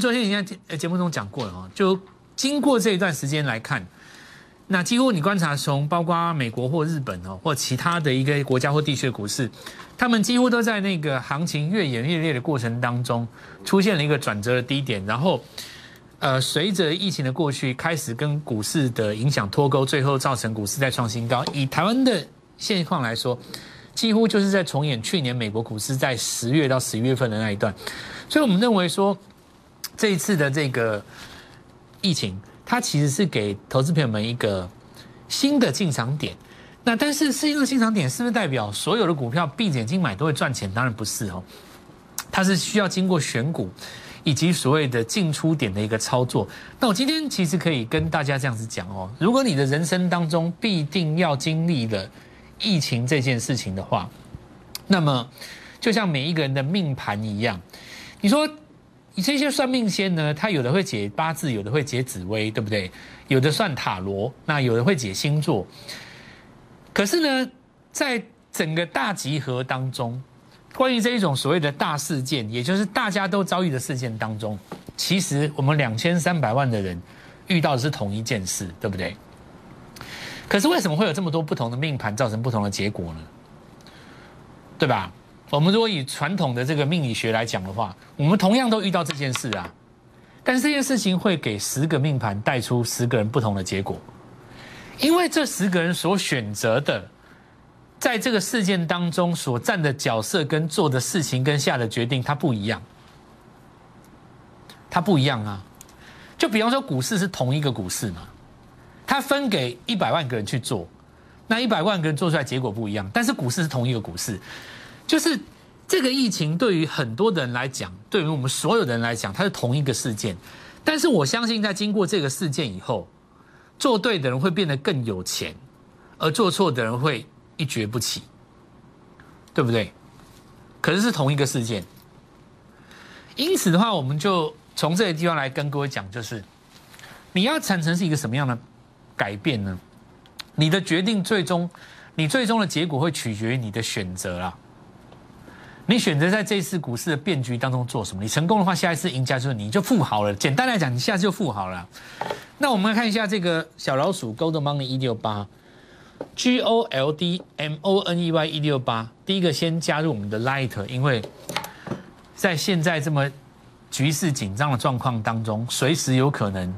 昨天已经在节目中讲过了哦，就经过这一段时间来看，那几乎你观察从包括美国或日本哦，或其他的一个国家或地区的股市，他们几乎都在那个行情越演越烈的过程当中，出现了一个转折的低点，然后。呃，随着疫情的过去，开始跟股市的影响脱钩，最后造成股市再创新高。以台湾的现况来说，几乎就是在重演去年美国股市在十月到十一月份的那一段。所以我们认为说，这一次的这个疫情，它其实是给投资朋友们一个新的进场点。那但是新的进场点是不是代表所有的股票闭着眼睛买都会赚钱？当然不是哦，它是需要经过选股。以及所谓的进出点的一个操作，那我今天其实可以跟大家这样子讲哦，如果你的人生当中必定要经历了疫情这件事情的话，那么就像每一个人的命盘一样，你说这些算命先呢，他有的会解八字，有的会解紫微，对不对？有的算塔罗，那有的会解星座，可是呢，在整个大集合当中。关于这一种所谓的大事件，也就是大家都遭遇的事件当中，其实我们两千三百万的人遇到的是同一件事，对不对？可是为什么会有这么多不同的命盘造成不同的结果呢？对吧？我们如果以传统的这个命理学来讲的话，我们同样都遇到这件事啊，但是这件事情会给十个命盘带出十个人不同的结果，因为这十个人所选择的。在这个事件当中所占的角色跟做的事情跟下的决定，它不一样，它不一样啊！就比方说股市是同一个股市嘛，它分给一百万个人去做，那一百万个人做出来结果不一样，但是股市是同一个股市，就是这个疫情对于很多的人来讲，对于我们所有的人来讲，它是同一个事件，但是我相信在经过这个事件以后，做对的人会变得更有钱，而做错的人会。一蹶不起，对不对？可是是同一个事件，因此的话，我们就从这个地方来跟各位讲，就是你要产生是一个什么样的改变呢？你的决定最终，你最终的结果会取决于你的选择啦。你选择在这次股市的变局当中做什么？你成功的话，下一次赢家就是你就富豪了。简单来讲，你下次就富豪了。那我们来看一下这个小老鼠 Gold Money 一六八。G O L D M O N E Y 一六八，第一个先加入我们的 Light，因为在现在这么局势紧张的状况当中，随时有可能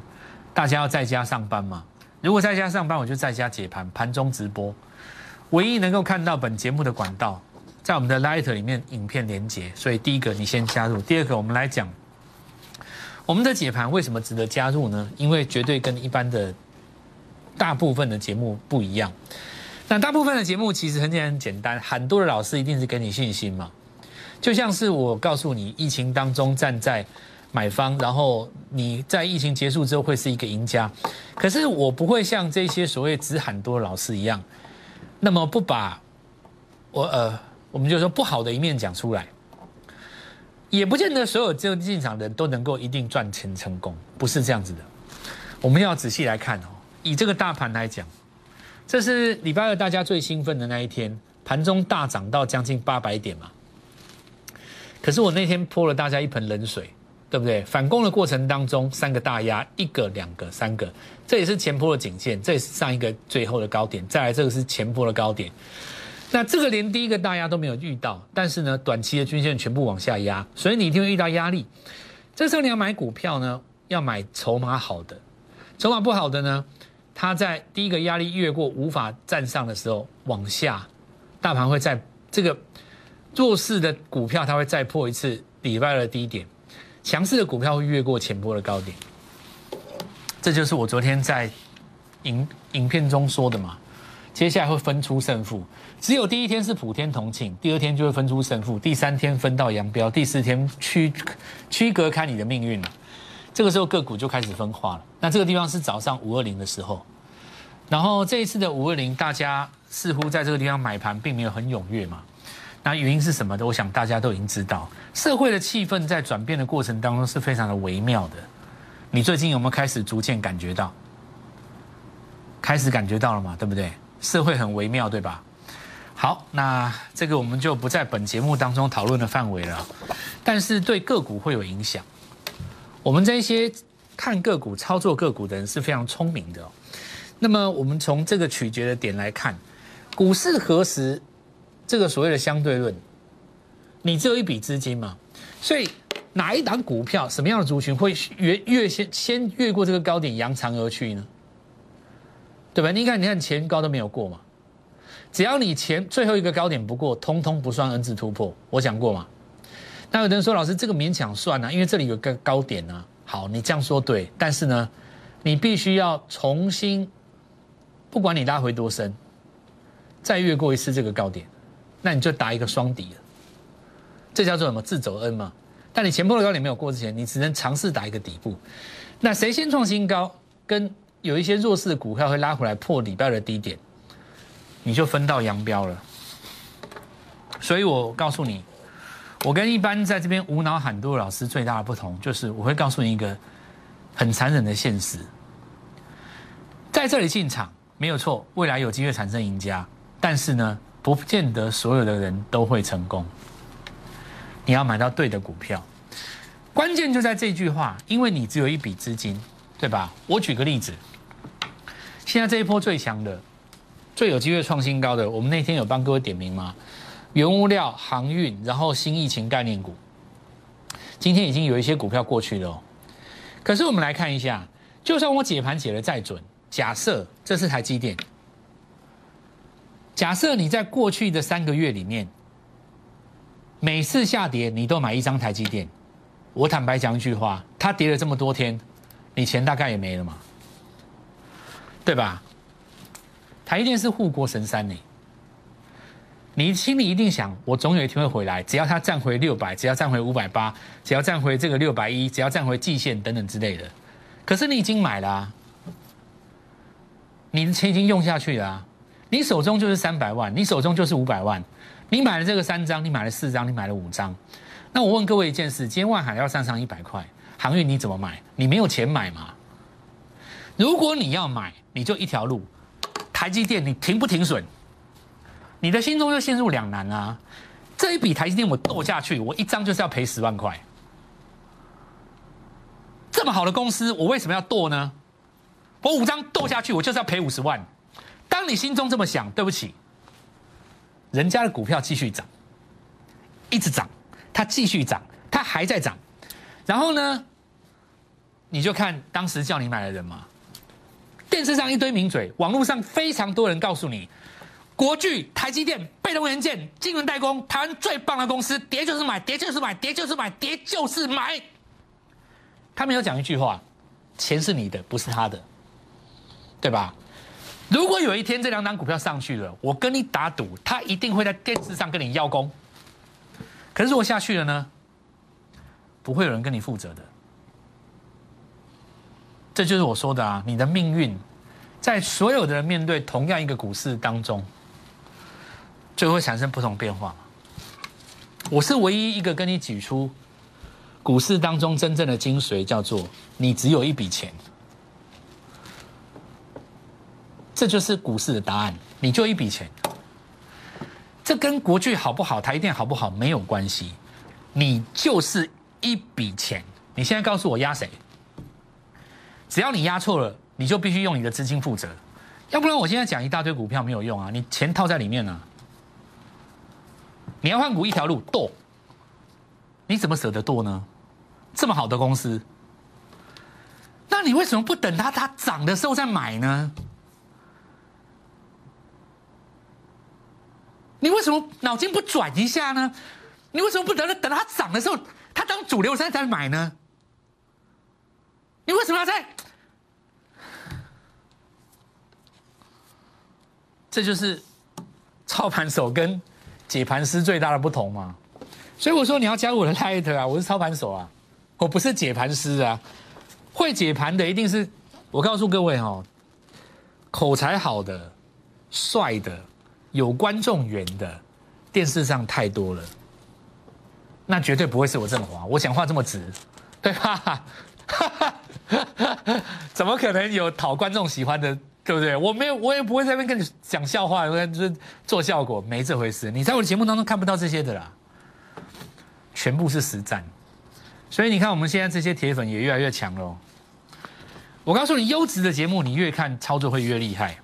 大家要在家上班嘛。如果在家上班，我就在家解盘，盘中直播。唯一能够看到本节目的管道，在我们的 Light 里面影片连接。所以第一个你先加入，第二个我们来讲我们的解盘为什么值得加入呢？因为绝对跟一般的。大部分的节目不一样，那大部分的节目其实很简单，简单。很多的老师一定是给你信心嘛，就像是我告诉你，疫情当中站在买方，然后你在疫情结束之后会是一个赢家。可是我不会像这些所谓只很多老师一样，那么不把我呃，我们就说不好的一面讲出来，也不见得所有这进场的人都能够一定赚钱成功，不是这样子的。我们要仔细来看哦。以这个大盘来讲，这是礼拜二大家最兴奋的那一天，盘中大涨到将近八百点嘛。可是我那天泼了大家一盆冷水，对不对？反攻的过程当中，三个大压，一个、两个、三个，这也是前坡的颈线，这也是上一个最后的高点。再来这个是前坡的高点，那这个连第一个大压都没有遇到，但是呢，短期的均线全部往下压，所以你一定会遇到压力。这时候你要买股票呢，要买筹码好的，筹码不好的呢？它在第一个压力越过无法站上的时候，往下，大盘会在这个弱势的股票，它会再破一次礼拜的低点；强势的股票会越过前波的高点。这就是我昨天在影影片中说的嘛。接下来会分出胜负，只有第一天是普天同庆，第二天就会分出胜负，第三天分道扬镳，第四天区区隔开你的命运了。这个时候个股就开始分化了。那这个地方是早上五二零的时候，然后这一次的五二零，大家似乎在这个地方买盘并没有很踊跃嘛。那原因是什么的？我想大家都已经知道，社会的气氛在转变的过程当中是非常的微妙的。你最近有没有开始逐渐感觉到？开始感觉到了嘛？对不对？社会很微妙，对吧？好，那这个我们就不在本节目当中讨论的范围了。但是对个股会有影响。我们这些看个股、操作个股的人是非常聪明的。那么我们从这个取决的点来看，股市何时这个所谓的相对论，你只有一笔资金嘛，所以哪一档股票、什么样的族群会越越先先越过这个高点扬长而去呢？对吧？你看，你看前高都没有过嘛，只要你前最后一个高点不过，通通不算 N 字突破。我讲过嘛。那有人说，老师这个勉强算啊，因为这里有个高点啊。好，你这样说对，但是呢，你必须要重新，不管你拉回多深，再越过一次这个高点，那你就打一个双底了。这叫做什么？自走 N 嘛。但你前波的高点没有过之前，你只能尝试打一个底部。那谁先创新高，跟有一些弱势的股票会拉回来破礼拜的低点，你就分道扬镳了。所以我告诉你，我跟一般在这边无脑喊多的老师最大的不同，就是我会告诉你一个很残忍的现实，在这里进场没有错，未来有机会产生赢家，但是呢，不见得所有的人都会成功。你要买到对的股票，关键就在这句话，因为你只有一笔资金，对吧？我举个例子。现在这一波最强的、最有机会创新高的，我们那天有帮各位点名吗？原物料、航运，然后新疫情概念股，今天已经有一些股票过去了。可是我们来看一下，就算我解盘解的再准，假设这是台积电，假设你在过去的三个月里面，每次下跌你都买一张台积电，我坦白讲一句话，它跌了这么多天，你钱大概也没了嘛。对吧？台积电是护国神山呢，你心里一定想，我总有一天会回来。只要它站回六百，只要站回五百八，只要站回这个六百一，只要站回季线等等之类的。可是你已经买了，你的钱已经用下去了，你手中就是三百万，你手中就是五百万，你买了这个三张，你买了四张，你买了五张。那我问各位一件事：今天万海要上上一百块，航运你怎么买？你没有钱买嘛？如果你要买，你就一条路，台积电你停不停损？你的心中就陷入两难啊！这一笔台积电我剁下去，我一张就是要赔十万块。这么好的公司，我为什么要剁呢？我五张剁下去，我就是要赔五十万。当你心中这么想，对不起，人家的股票继续涨，一直涨，它继续涨，它还在涨。然后呢，你就看当时叫你买的人嘛。电视上一堆名嘴，网络上非常多人告诉你，国巨、台积电、被动元件、晶圆代工，台湾最棒的公司，跌就是买，跌就是买，跌就是买，跌就是买。他们有讲一句话：钱是你的，不是他的，对吧？如果有一天这两档股票上去了，我跟你打赌，他一定会在电视上跟你邀功。可是如果下去了呢？不会有人跟你负责的。这就是我说的啊，你的命运，在所有的人面对同样一个股市当中，就会产生不同变化。我是唯一一个跟你举出股市当中真正的精髓，叫做你只有一笔钱，这就是股市的答案。你就一笔钱，这跟国巨好不好、台电好不好没有关系，你就是一笔钱。你现在告诉我压谁？只要你压错了，你就必须用你的资金负责，要不然我现在讲一大堆股票没有用啊！你钱套在里面呢，你要换股一条路剁，你怎么舍得剁呢？这么好的公司，那你为什么不等它它涨的时候再买呢？你为什么脑筋不转一下呢？你为什么不等等它涨的时候，它当主流再再买呢？你为什么要在？这就是操盘手跟解盘师最大的不同嘛。所以我说你要加入我的 Light 啊，我是操盘手啊，我不是解盘师啊。会解盘的一定是我告诉各位哈，口才好的、帅的、有观众缘的，电视上太多了，那绝对不会是我振华。我讲话这么直，对吧？怎么可能有讨观众喜欢的，对不对？我没有，我也不会在那边跟你讲笑话，就是做效果，没这回事。你在我的节目当中看不到这些的啦，全部是实战。所以你看，我们现在这些铁粉也越来越强喽。我告诉你，优质的节目你越看操作会越厉害。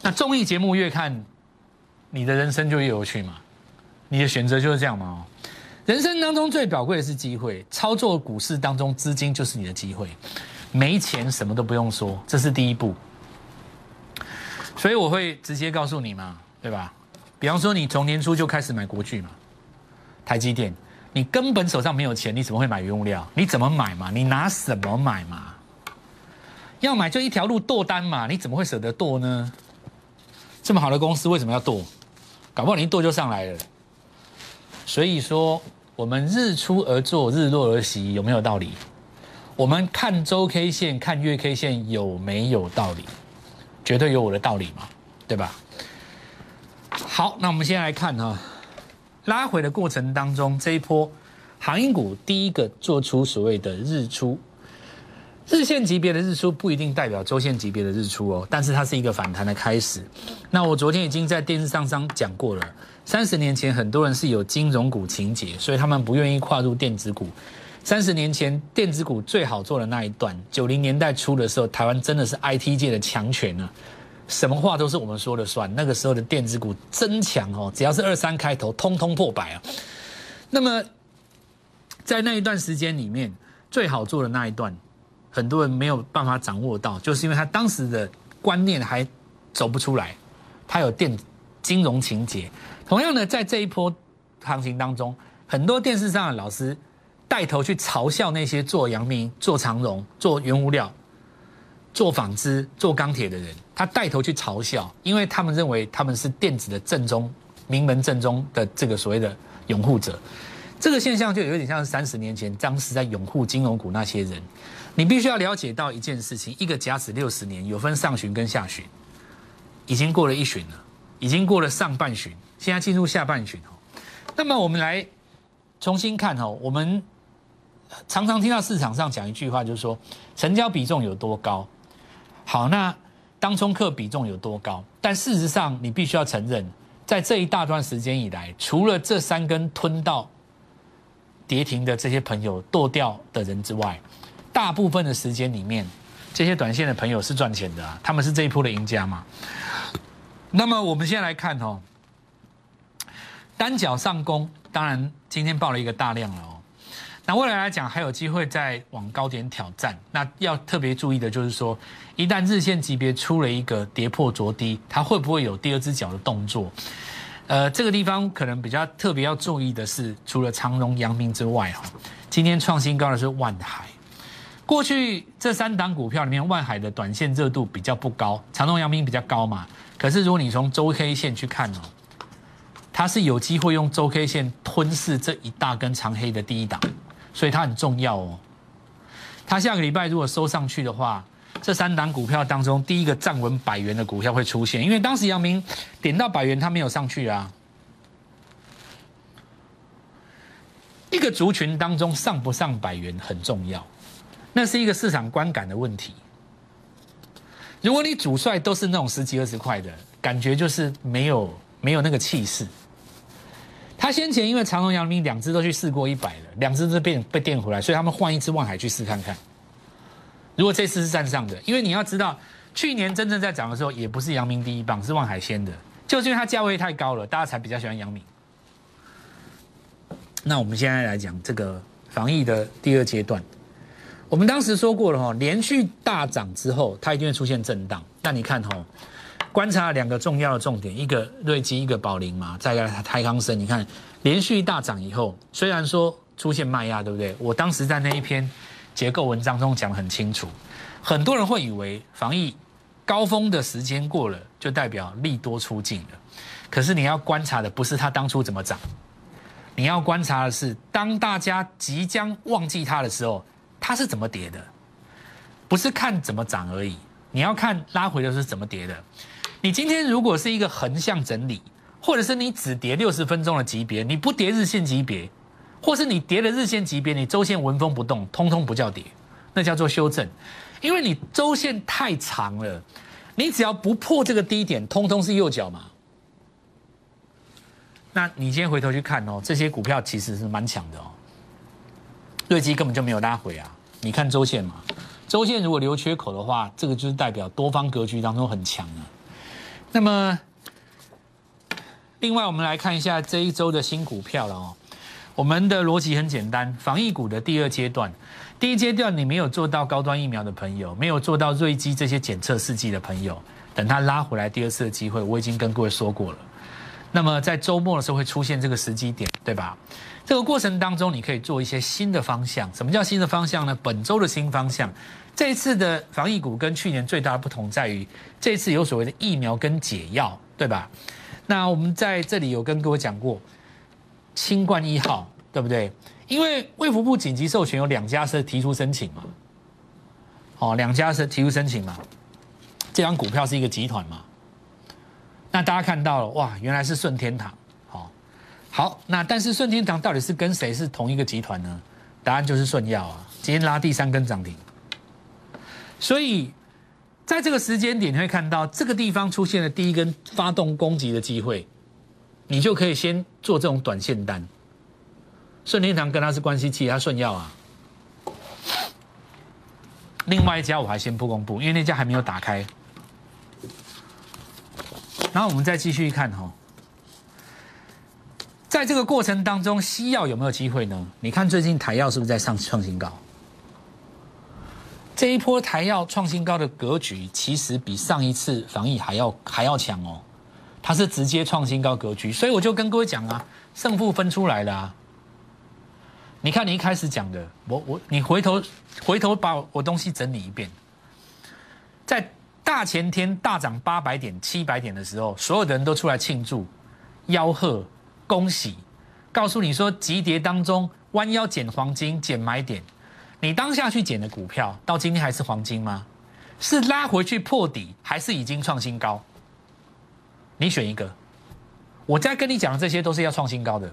那综艺节目越看，你的人生就越有趣嘛。你的选择就是这样嘛。哦人生当中最宝贵的是机会，操作股市当中资金就是你的机会。没钱什么都不用说，这是第一步。所以我会直接告诉你嘛，对吧？比方说你从年初就开始买国巨嘛，台积电，你根本手上没有钱，你怎么会买原物料？你怎么买嘛？你拿什么买嘛？要买就一条路剁单嘛，你怎么会舍得剁呢？这么好的公司为什么要剁？搞不好你一剁就上来了。所以说，我们日出而作，日落而息，有没有道理？我们看周 K 线、看月 K 线有没有道理？绝对有我的道理嘛，对吧？好，那我们先来看哈，拉回的过程当中，这一波航运股第一个做出所谓的日出，日线级别的日出不一定代表周线级别的日出哦，但是它是一个反弹的开始。那我昨天已经在电视上上讲过了，三十年前很多人是有金融股情节，所以他们不愿意跨入电子股。三十年前电子股最好做的那一段，九零年代初的时候，台湾真的是 IT 界的强权啊，什么话都是我们说了算。那个时候的电子股真强哦，只要是二三开头，通通破百啊。那么在那一段时间里面，最好做的那一段，很多人没有办法掌握到，就是因为他当时的观念还走不出来，他有电金融情节。同样的，在这一波行情当中，很多电视上的老师。带头去嘲笑那些做阳明、做长荣、做原物料、做纺织、做钢铁的人，他带头去嘲笑，因为他们认为他们是电子的正宗、名门正宗的这个所谓的拥护者。这个现象就有点像三十年前当时在拥护金融股那些人。你必须要了解到一件事情：一个甲子六十年有分上旬跟下旬，已经过了一旬了，已经过了上半旬，现在进入下半旬。那么我们来重新看哦，我们。常常听到市场上讲一句话，就是说成交比重有多高，好，那当冲客比重有多高？但事实上，你必须要承认，在这一大段时间以来，除了这三根吞到跌停的这些朋友剁掉的人之外，大部分的时间里面，这些短线的朋友是赚钱的啊，他们是这一波的赢家嘛。那么我们先来看哦，单脚上攻，当然今天报了一个大量了哦。那未来来讲，还有机会再往高点挑战。那要特别注意的就是说，一旦日线级别出了一个跌破着低，它会不会有第二只脚的动作？呃，这个地方可能比较特别要注意的是，除了长荣、阳明之外，哈，今天创新高的是万海。过去这三档股票里面，万海的短线热度比较不高，长荣、阳明比较高嘛。可是如果你从周 K 线去看哦，它是有机会用周 K 线吞噬这一大根长黑的第一档。所以它很重要哦。它下个礼拜如果收上去的话，这三档股票当中第一个站稳百元的股票会出现，因为当时杨明点到百元，它没有上去啊。一个族群当中上不上百元很重要，那是一个市场观感的问题。如果你主帅都是那种十几二十块的感觉，就是没有没有那个气势。他先前因为长荣、阳明两只都去试过一百了，两只都变被垫回来，所以他们换一只万海去试看看。如果这次是站上的，因为你要知道，去年真正在涨的时候，也不是阳明第一棒，是万海先的，就是因为它价位太高了，大家才比较喜欢阳明。那我们现在来讲这个防疫的第二阶段，我们当时说过了哈，连续大涨之后，它一定会出现震荡。那你看哈。观察了两个重要的重点，一个瑞基，一个宝林嘛，再来泰康生。你看连续大涨以后，虽然说出现卖压，对不对？我当时在那一篇结构文章中讲得很清楚，很多人会以为防疫高峰的时间过了，就代表利多出尽了。可是你要观察的不是它当初怎么涨，你要观察的是当大家即将忘记它的时候，它是怎么跌的，不是看怎么涨而已，你要看拉回的是怎么跌的。你今天如果是一个横向整理，或者是你只跌六十分钟的级别，你不跌日线级别，或是你跌了日线级别，你周线纹风不动，通通不叫跌，那叫做修正，因为你周线太长了，你只要不破这个低点，通通是右脚嘛。那你今天回头去看哦，这些股票其实是蛮强的哦。瑞基根本就没有拉回啊！你看周线嘛，周线如果留缺口的话，这个就是代表多方格局当中很强啊。那么，另外我们来看一下这一周的新股票了哦。我们的逻辑很简单，防疫股的第二阶段，第一阶段你没有做到高端疫苗的朋友，没有做到瑞基这些检测试剂的朋友，等它拉回来第二次的机会，我已经跟各位说过了。那么在周末的时候会出现这个时机点，对吧？这个过程当中，你可以做一些新的方向。什么叫新的方向呢？本周的新方向，这一次的防疫股跟去年最大的不同在于，这次有所谓的疫苗跟解药，对吧？那我们在这里有跟各位讲过。新冠一号对不对？因为卫福部紧急授权有两家是提出申请嘛，哦，两家是提出申请嘛，这张股票是一个集团嘛，那大家看到了哇，原来是顺天堂，好，好，那但是顺天堂到底是跟谁是同一个集团呢？答案就是顺药啊，今天拉第三根涨停，所以在这个时间点你会看到这个地方出现了第一根发动攻击的机会。你就可以先做这种短线单。顺天堂跟他是关系企业，他顺药啊。另外一家我还先不公布，因为那家还没有打开。然后我们再继续看哈，在这个过程当中，西药有没有机会呢？你看最近台药是不是在上创新高？这一波台药创新高的格局，其实比上一次防疫还要还要强哦。它是直接创新高格局，所以我就跟各位讲啊，胜负分出来了啊。你看你一开始讲的，我我你回头回头把我东西整理一遍，在大前天大涨八百点七百点的时候，所有的人都出来庆祝、吆喝、恭喜，告诉你说急跌当中弯腰捡黄金、捡买点，你当下去捡的股票到今天还是黄金吗？是拉回去破底，还是已经创新高？你选一个，我在跟你讲的这些都是要创新高的，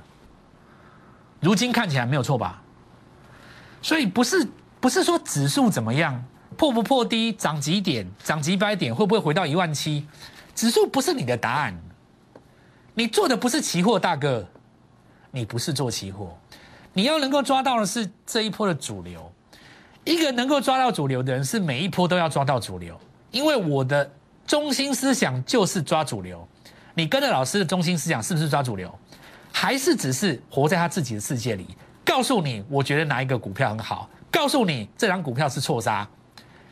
如今看起来没有错吧？所以不是不是说指数怎么样破不破低涨几点涨几百点会不会回到一万七？指数不是你的答案，你做的不是期货大哥，你不是做期货，你要能够抓到的是这一波的主流。一个能够抓到主流的人，是每一波都要抓到主流，因为我的中心思想就是抓主流。你跟着老师的中心思想是不是抓主流，还是只是活在他自己的世界里？告诉你，我觉得哪一个股票很好？告诉你，这张股票是错杀，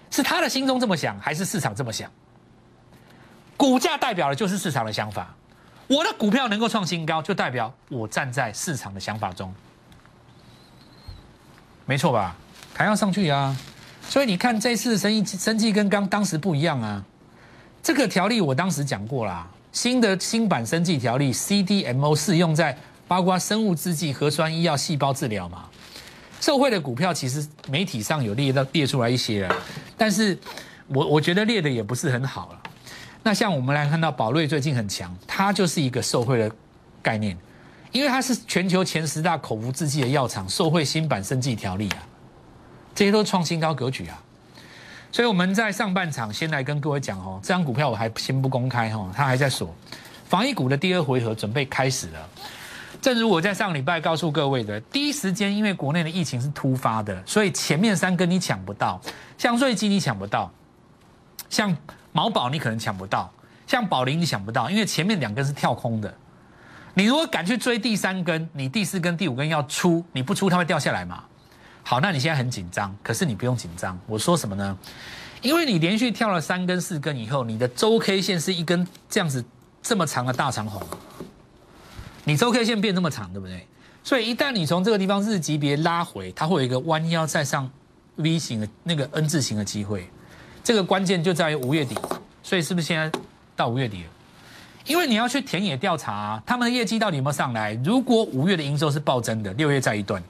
是他的心中这么想，还是市场这么想？股价代表的就是市场的想法。我的股票能够创新高，就代表我站在市场的想法中，没错吧？还要上去啊！所以你看，这次生意生计跟刚当时不一样啊。这个条例我当时讲过啦。新的新版生计条例 CDMO 适用在包括生物制剂、核酸医药、细胞治疗嘛？受惠的股票其实媒体上有列到列出来一些了，但是我我觉得列的也不是很好了。那像我们来看到宝瑞最近很强，它就是一个受惠的概念，因为它是全球前十大口服制剂的药厂，受惠新版生计条例啊，这些都是创新高格局啊。所以我们在上半场先来跟各位讲哦，这张股票我还先不公开哈，它还在锁。防疫股的第二回合准备开始了。正如我在上礼拜告诉各位的，第一时间因为国内的疫情是突发的，所以前面三根你抢不到，像瑞基你抢不到，像毛宝你可能抢不到，像宝林你抢不到，因为前面两根是跳空的。你如果敢去追第三根，你第四根、第五根要出，你不出它会掉下来嘛？好，那你现在很紧张，可是你不用紧张。我说什么呢？因为你连续跳了三根、四根以后，你的周 K 线是一根这样子这么长的大长红，你周 K 线变这么长，对不对？所以一旦你从这个地方日级别拉回，它会有一个弯腰再上 V 型的那个 N 字形的机会。这个关键就在于五月底，所以是不是现在到五月底了？因为你要去田野调查，他们的业绩到底有没有上来？如果五月的营收是暴增的，六月再一段。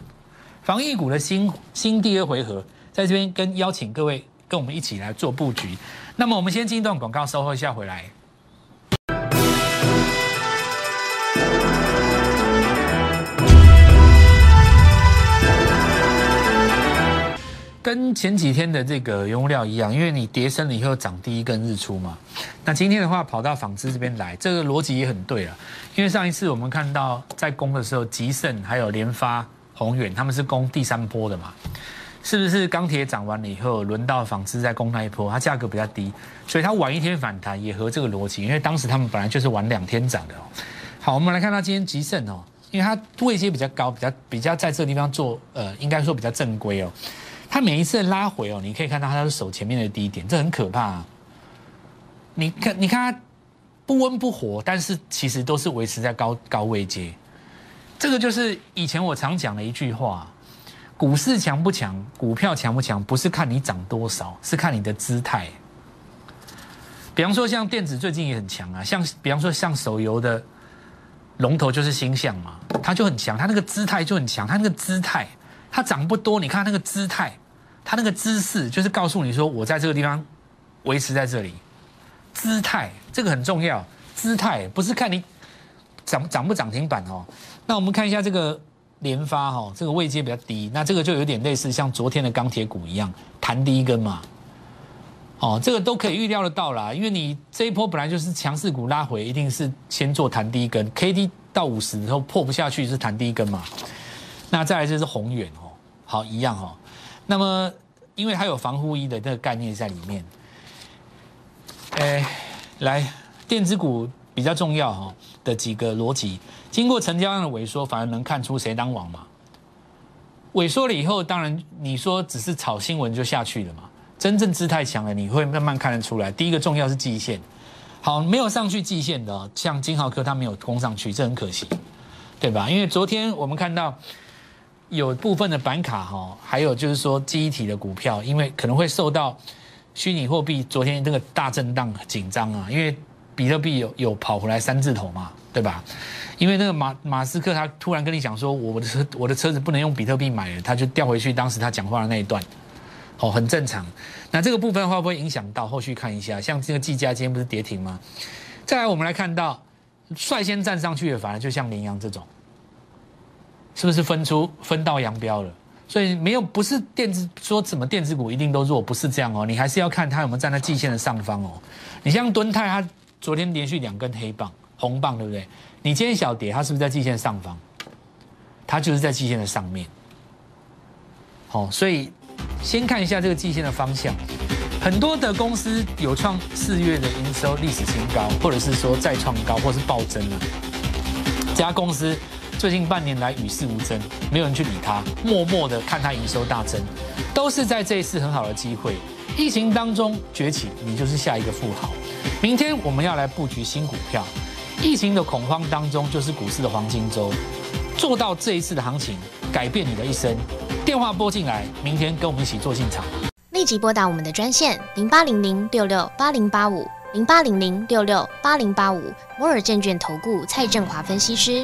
防疫股的新新第二回合，在这边跟邀请各位跟我们一起来做布局。那么我们先进一段广告，稍后一下回来。跟前几天的这个原物料一样，因为你跌升了以后涨第一根日出嘛。那今天的话跑到纺织这边来，这个逻辑也很对了。因为上一次我们看到在攻的时候，吉盛还有联发。宏远，他们是攻第三波的嘛？是不是钢铁涨完了以后，轮到纺织再攻那一波，它价格比较低，所以它晚一天反弹也合这个逻辑，因为当时他们本来就是晚两天涨的。好，我们来看到今天吉盛哦，因为它位阶比较高，比较比较在这个地方做，呃，应该说比较正规哦。它每一次拉回哦，你可以看到它是守前面的低点，这很可怕。啊。你看，你看它不温不火，但是其实都是维持在高高位阶。这个就是以前我常讲的一句话：股市强不强，股票强不强，不是看你涨多少，是看你的姿态。比方说，像电子最近也很强啊，像比方说像手游的龙头就是星象嘛，它就很强，它那个姿态就很强，它那个姿态。它涨不多，你看那个姿态，它那个姿势，就是告诉你说，我在这个地方维持在这里。姿态这个很重要，姿态不是看你涨涨不涨停板哦。那我们看一下这个联发哈，这个位阶比较低，那这个就有点类似像昨天的钢铁股一样弹第一根嘛。哦，这个都可以预料得到啦，因为你这一波本来就是强势股拉回，一定是先做弹第一根，K D 到五十之后破不下去是弹第一根嘛。那再来就是宏远哦，好一样哦。那么因为它有防护衣的这个概念在里面，哎，来电子股比较重要哈的几个逻辑，经过成交量的萎缩，反而能看出谁当王嘛。萎缩了以后，当然你说只是炒新闻就下去了嘛。真正姿态强了，你会慢慢看得出来。第一个重要是季线，好没有上去季线的，像金豪科它没有攻上去，这很可惜，对吧？因为昨天我们看到。有部分的板卡哈，还有就是说记忆体的股票，因为可能会受到虚拟货币昨天这个大震荡紧张啊，因为比特币有有跑回来三字头嘛，对吧？因为那个马马斯克他突然跟你讲说，我的车我的车子不能用比特币买了，他就调回去当时他讲话的那一段，哦，很正常。那这个部分会不会影响到后续看一下？像这个技嘉今天不是跌停吗？再来我们来看到率先站上去的，反而就像羚羊这种。是不是分出分道扬镳了？所以没有不是电子说什么电子股一定都弱，不是这样哦。你还是要看它有没有站在季线的上方哦。你像敦泰，它昨天连续两根黑棒红棒，对不对？你今天小跌，它是不是在季线上方？它就是在季线的上面。好，所以先看一下这个季线的方向。很多的公司有创四月的营收历史新高，或者是说再创高，或是暴增了。这家公司。最近半年来与世无争，没有人去理他，默默的看他营收大增，都是在这一次很好的机会。疫情当中崛起，你就是下一个富豪。明天我们要来布局新股票，疫情的恐慌当中就是股市的黄金周，做到这一次的行情，改变你的一生。电话拨进来，明天跟我们一起做进场。立即拨打我们的专线零八零零六六八零八五零八零零六六八零八五摩尔证券投顾蔡振华分析师。